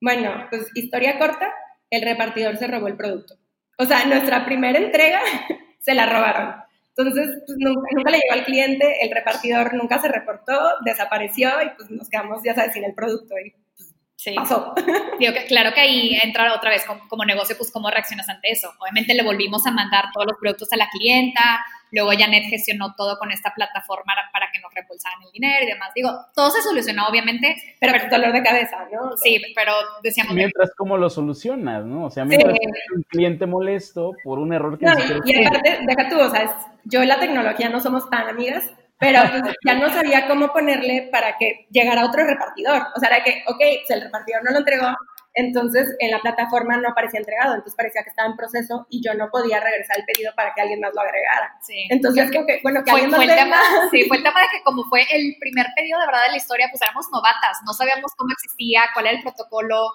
Bueno, pues historia corta, el repartidor se robó el producto. O sea, nuestra primera entrega se la robaron. Entonces, pues, nunca, le llegó al cliente, el repartidor nunca se reportó, desapareció y pues nos quedamos, ya sabes, sin el producto. Y, pues, sí. Pasó. Digo que, claro que ahí entra otra vez como, negocio, pues cómo reaccionas ante eso. Obviamente le volvimos a mandar todos los productos a la clienta, luego Janet gestionó todo con esta plataforma para que nos repulsaran el dinero y demás. Digo, todo se solucionó, obviamente. Pero, pero dolor de cabeza, ¿no? sí, pero decíamos... Mientras, ¿cómo lo solucionas, no? O sea, mientras un cliente molesto por un error que... No, y, y aparte, deja tú, o sea, yo y la tecnología no somos tan amigas, pero pues, ya no sabía cómo ponerle para que llegara otro repartidor. O sea, era que, ok, pues el repartidor no lo entregó, entonces en la plataforma no aparecía entregado, entonces parecía que estaba en proceso y yo no podía regresar el pedido para que alguien más lo agregara. Sí. Entonces, que, bueno, que fue, alguien más fue el tema, Sí, fue el tema de que como fue el primer pedido de verdad de la historia, pues éramos novatas, no sabíamos cómo existía, cuál era el protocolo,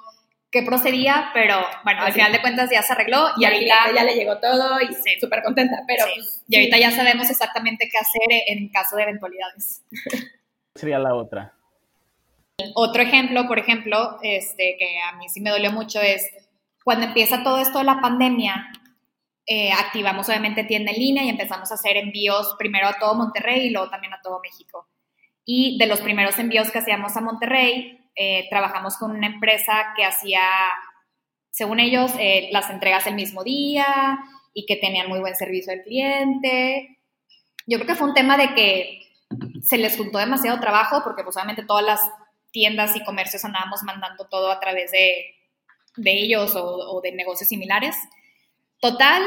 qué procedía, pero bueno, al final de cuentas ya se arregló y, ahorita ya le llegó todo y súper contenta, pero pues, y ahorita ya sabemos exactamente qué hacer en caso de eventualidades. Sería la otra. Otro ejemplo, por ejemplo, este, que a mí sí me dolió mucho es cuando empieza todo esto de la pandemia, eh, activamos obviamente tienda en línea y empezamos a hacer envíos primero a todo Monterrey y luego también a todo México. Y de los primeros envíos que hacíamos a Monterrey, eh, trabajamos con una empresa que hacía, según ellos, eh, las entregas el mismo día y que tenían muy buen servicio al cliente. Yo creo que fue un tema de que se les juntó demasiado trabajo porque pues obviamente todas las tiendas y comercios andábamos mandando todo a través de, de ellos o, o, de negocios similares. Total,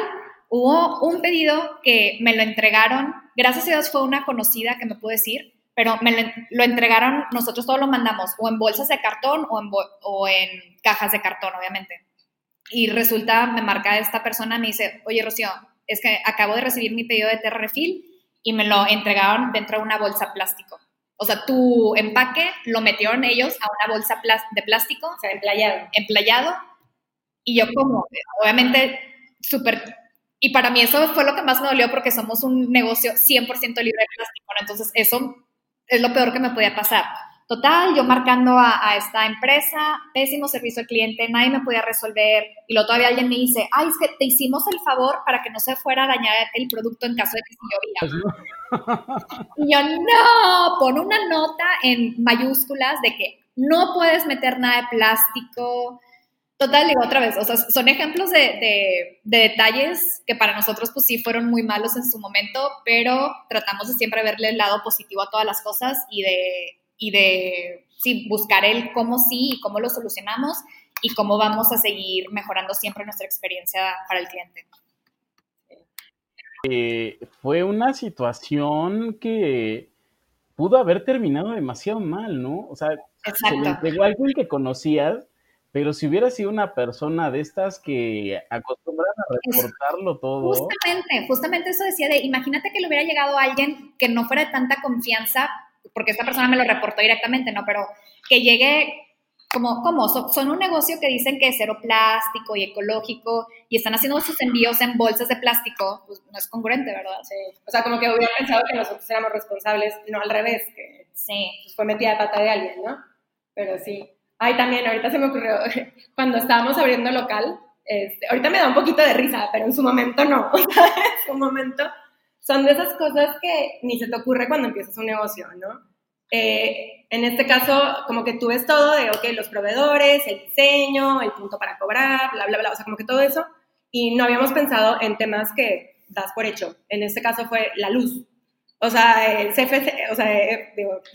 hubo un pedido que me lo entregaron, gracias a Dios fue una conocida que me pudo decir, pero me lo, entregaron, nosotros todo lo mandamos o en bolsas de cartón o en, o en cajas de cartón, obviamente. Y resulta, me marca esta persona, me dice, oye Rocío, es que acabo de recibir mi pedido de Terra Refill y me lo entregaron dentro de una bolsa plástico. O sea, tu empaque lo metieron ellos a una bolsa de plástico. O sea, emplayado. Emplayado. Y yo como, obviamente, súper... Y para mí eso fue lo que más me dolió porque somos un negocio 100% libre de plástico, ¿no? Entonces eso es lo peor que me podía pasar. Total, yo marcando a, esta empresa, pésimo servicio al cliente, nadie me podía resolver. Y luego todavía alguien me dice, ay, es que te hicimos el favor para que no se fuera a dañar el producto en caso de que se llovía. Y yo, no, pon una nota en mayúsculas de que no puedes meter nada de plástico. Total, digo otra vez, o sea, son ejemplos de, detalles que para nosotros pues sí fueron muy malos en su momento, pero tratamos de siempre verle el lado positivo a todas las cosas y de, y de sí, buscar el cómo sí y cómo lo solucionamos y cómo vamos a seguir mejorando siempre nuestra experiencia para el cliente. Eh, fue una situación que pudo haber terminado demasiado mal, ¿no? O sea, se le entregó a alguien que conocías, pero si hubiera sido una persona de estas que acostumbran a reportarlo todo. Justamente, justamente eso decía de, imagínate que le hubiera llegado a alguien que no fuera de tanta confianza, porque esta persona me lo reportó directamente, ¿no? Pero que llegue como, ¿cómo? Son, un negocio que dicen que es cero plástico y ecológico y están haciendo sus envíos en bolsas de plástico, pues no es congruente, ¿verdad? Sí. O sea, como que hubiera pensado que nosotros éramos responsables, no al revés, que sí. Pues, fue metida de pata de alguien, ¿no? Pero sí. Ay, también, ahorita se me ocurrió, cuando estábamos abriendo local, este, ahorita me da un poquito de risa, pero en su momento no. en su momento son de esas cosas que ni se te ocurre cuando empiezas un negocio, ¿no? Eh, en este caso, como que tú ves todo de, ok, los proveedores, el diseño, el punto para cobrar, bla, bla, bla, o sea, como que todo eso, y no habíamos pensado en temas que das por hecho. En este caso fue la luz. O sea, el CFE, o sea, eh, digo,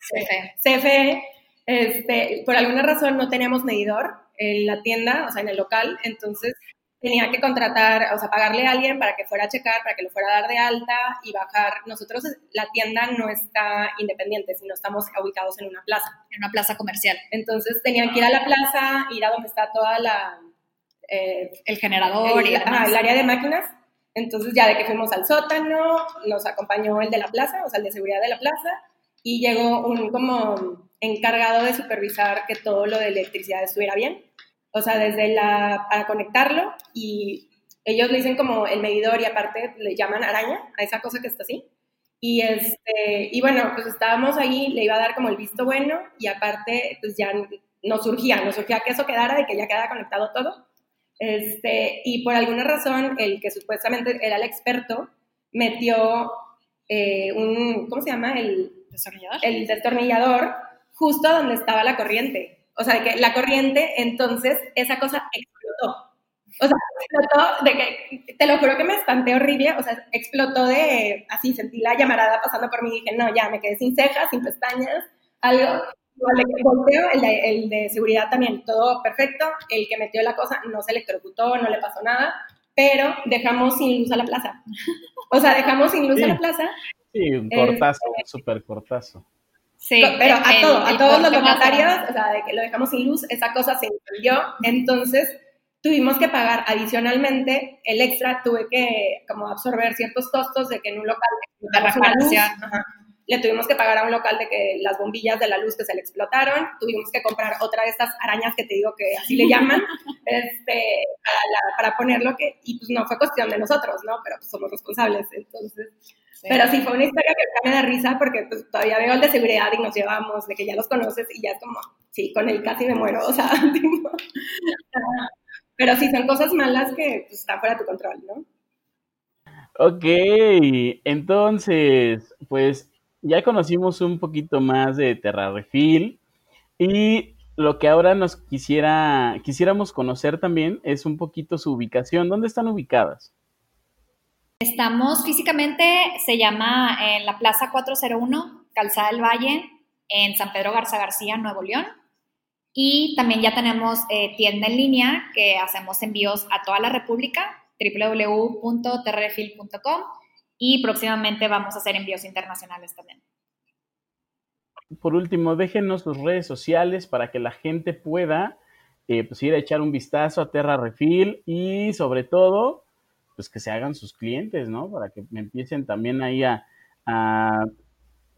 CFE. CFE, este, por alguna razón no teníamos medidor en la tienda, o sea, en el local, entonces tenía que contratar, o sea, pagarle a alguien para que fuera a checar, para que lo fuera a dar de alta y bajar. Nosotros, la tienda no está independiente, sino estamos ubicados en una plaza. En una plaza comercial. Entonces tenían que ir a la plaza, ir a donde está toda la... Eh, el generador y el área de máquinas. Entonces ya de que fuimos al sótano, nos acompañó el de la plaza, o sea, el de seguridad de la plaza, y llegó un como encargado de supervisar que todo lo de electricidad estuviera bien o sea, desde la, para conectarlo y ellos le dicen como el medidor y aparte le llaman araña a esa cosa que está así. Y, este, y bueno, pues estábamos ahí, le iba a dar como el visto bueno y aparte pues ya no surgía, no surgía que eso quedara, de que ya quedara conectado todo. Este, y por alguna razón, el que supuestamente era el experto metió eh, un, ¿cómo se llama? El destornillador. El destornillador justo donde estaba la corriente. O sea, que la corriente, entonces esa cosa explotó. O sea, explotó de que, te lo juro que me espanté horrible, o sea, explotó de, así sentí la llamarada pasando por mí y dije, no, ya, me quedé sin cejas, sin pestañas, algo. Volteo, el de, el de seguridad también, todo perfecto, el que metió la cosa no se electrocutó, no le pasó nada, pero dejamos sin luz a la plaza. O sea, dejamos sin luz a la plaza. Sí, un cortazo, un súper cortazo. Sí, pero a, todo, a todos los locatarios, o sea, de que lo dejamos sin luz, esa cosa se incendió, entonces tuvimos que pagar adicionalmente el extra, tuve que como absorber ciertos costos de que en un local de reparación, le tuvimos que pagar a un local de que las bombillas de la luz que se le explotaron, tuvimos que comprar otra de estas arañas que te digo que así le llaman, este, para, ponerlo, que, y pues no fue cuestión de nosotros, ¿no? Pero pues somos responsables, entonces pero sí fue una historia que me da risa porque pues, todavía veo el de seguridad y nos llevamos, de que ya los conoces y ya es como, sí, con él casi me muero, o sea, pero sí son cosas malas que pues, están fuera de tu control, ¿no? Ok, entonces, pues ya conocimos un poquito más de Refil y lo que ahora nos quisiera, quisiéramos conocer también es un poquito su ubicación. ¿Dónde están ubicadas? Estamos físicamente, se llama en la Plaza 401, Calzada del Valle, en San Pedro Garza García, Nuevo León. Y también ya tenemos eh, tienda en línea que hacemos envíos a toda la República, www.terrefil.com y próximamente vamos a hacer envíos internacionales también. Por último, déjenos sus redes sociales para que la gente pueda eh, pues, ir a echar un vistazo a Terra Refil y sobre todo pues que se hagan sus clientes, ¿no? Para que empiecen también ahí a,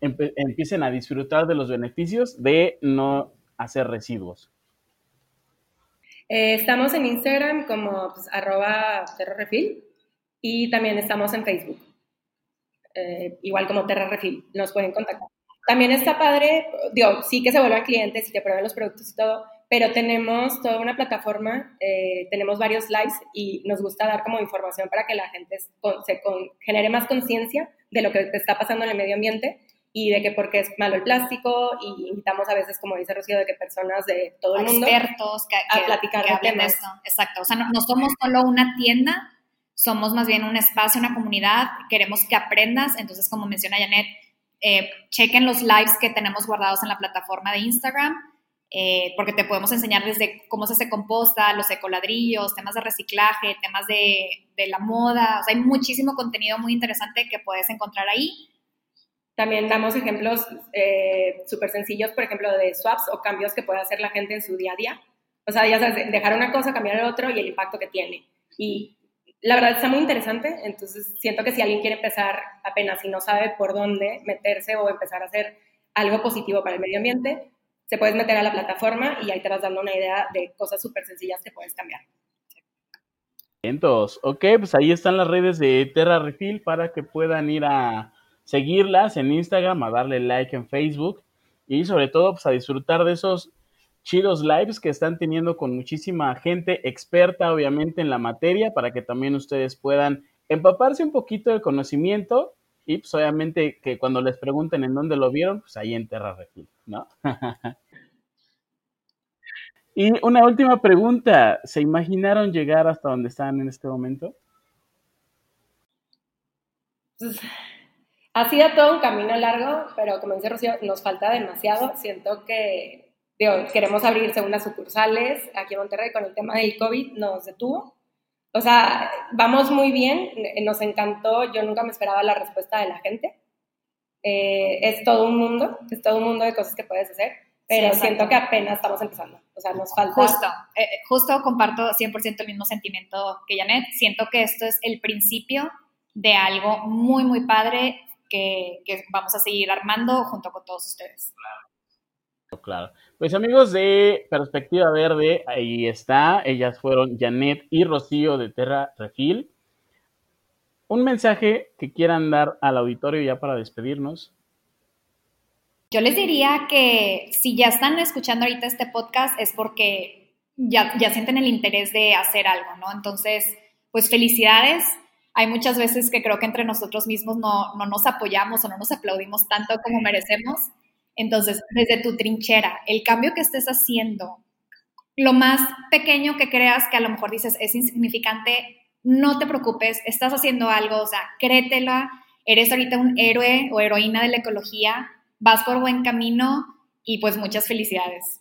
empiecen a disfrutar de los beneficios de no hacer residuos. Eh, estamos en Instagram como pues, arroba terrorefil y también estamos en Facebook, eh, igual como terrorefil, nos pueden contactar. También está padre, digo, sí que se vuelvan clientes y que prueben los productos y todo, pero tenemos toda una plataforma, eh, tenemos varios lives y nos gusta dar como información para que la gente se genere más conciencia de lo que está pasando en el medio ambiente y de que por qué es malo el plástico y invitamos a veces, como dice Rocío, de que personas de todo el mundo expertos que, a platicar de esto. Exacto, o sea, no, somos solo una tienda, somos más bien un espacio, una comunidad, queremos que aprendas, entonces como menciona Janet, eh, chequen los lives que tenemos guardados en la plataforma de Instagram, eh, porque te podemos enseñar desde cómo se hace composta, los ecoladrillos, temas de reciclaje, temas de, la moda, hay muchísimo contenido muy interesante que puedes encontrar ahí. También damos ejemplos eh, súper sencillos, por ejemplo, de swaps o cambios que puede hacer la gente en su día a día. O sea, dejar una cosa, cambiar el otro y el impacto que tiene. Y la verdad está muy interesante, entonces siento que si alguien quiere empezar apenas y no sabe por dónde meterse o empezar a hacer algo positivo para el medio ambiente, se puedes meter a la plataforma y ahí te vas dando una idea de cosas súper sencillas que puedes cambiar. Entonces, ok, pues ahí están las redes de Terra Refill para que puedan ir a seguirlas en Instagram, a darle like en Facebook y sobre todo pues a disfrutar de esos chidos lives que están teniendo con muchísima gente experta obviamente en la materia para que también ustedes puedan empaparse un poquito de conocimiento y pues obviamente que cuando les pregunten en dónde lo vieron, pues ahí en Terra Refil, ¿no? y una última pregunta, ¿se imaginaron llegar hasta donde están en este momento? Pues, ha sido todo un camino largo, pero como dice Rocío, nos falta demasiado. Siento que queremos abrir segundas sucursales aquí en Monterrey con el tema del COVID, nos detuvo o sea, vamos muy bien, nos encantó, yo nunca me esperaba la respuesta de la gente. Eh, es todo un mundo, es todo un mundo de cosas que puedes hacer, pero siento que apenas estamos empezando. O sea, nos falta... Justo, eh, justo comparto 100% el mismo sentimiento que Janet. Siento que esto es el principio de algo muy, muy padre que, que vamos a seguir armando junto con todos ustedes. Claro. Pues amigos de Perspectiva Verde, ahí está. Ellas fueron Janet y Rocío de Terra Refil. Un mensaje que quieran dar al auditorio ya para despedirnos. Yo les diría que si ya están escuchando ahorita este podcast es porque ya, ya sienten el interés de hacer algo, ¿no? Entonces, pues felicidades. Hay muchas veces que creo que entre nosotros mismos no, no nos apoyamos o no nos aplaudimos tanto como merecemos. Entonces, desde tu trinchera, el cambio que estés haciendo lo más pequeño que creas que a lo mejor dices es insignificante, no te preocupes, estás haciendo algo, o sea, créetela, eres ahorita un héroe o heroína de la ecología, vas por buen camino y pues muchas felicidades.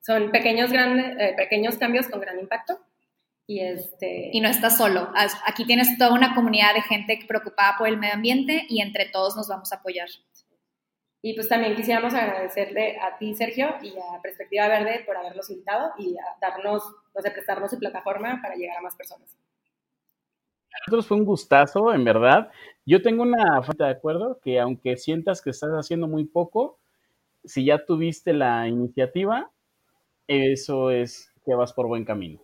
Son pequeños, grandes, eh, pequeños cambios con gran impacto. Y, este... y no estás solo. Aquí tienes toda una comunidad de gente preocupada por el medio ambiente y entre todos nos vamos a apoyar. Y pues también quisiéramos agradecerle a ti, Sergio, y a Perspectiva Verde por habernos invitado y a darnos, no sé, prestarnos su plataforma para llegar a más personas. A nosotros fue un gustazo, en verdad. Yo tengo una falta de acuerdo que aunque sientas que estás haciendo muy poco, si ya tuviste la iniciativa, eso es que vas por buen camino.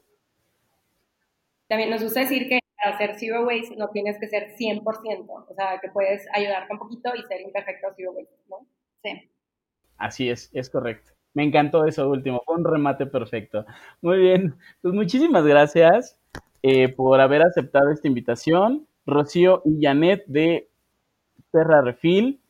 También nos gusta decir que hacer zero waste no tienes que ser 100%, o sea, que puedes ayudarte un poquito y ser imperfecto zero waste, ¿no? Sí. Así es, es correcto. Me encantó eso último, fue un remate perfecto. Muy bien, pues muchísimas gracias eh, por haber aceptado esta invitación. Rocío y Janet de Terra Refil.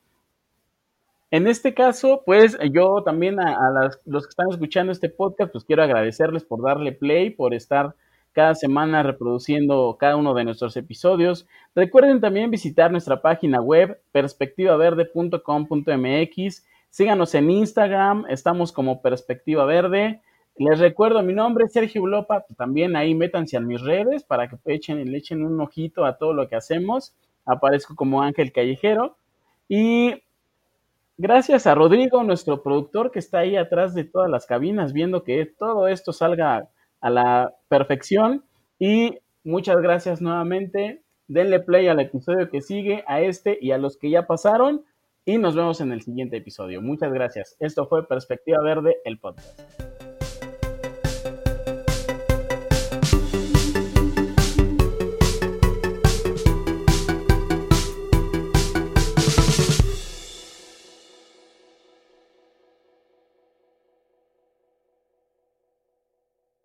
En este caso, pues yo también a, los que están escuchando este podcast, pues quiero agradecerles por darle play, por estar cada semana reproduciendo cada uno de nuestros episodios. Recuerden también visitar nuestra página web perspectivaverde.com.mx. Síganos en Instagram, estamos como Perspectiva Verde. Les recuerdo, mi nombre es Sergio Blopa, también ahí métanse a mis redes para que echen, le echen un ojito a todo lo que hacemos. Aparezco como Ángel Callejero. Y gracias a Rodrigo, nuestro productor, que está ahí atrás de todas las cabinas, viendo que todo esto salga a la perfección. Y muchas gracias nuevamente. Denle play al episodio que sigue, a este y a los que ya pasaron. Y nos vemos en el siguiente episodio. Muchas gracias. Esto fue Perspectiva Verde, el podcast.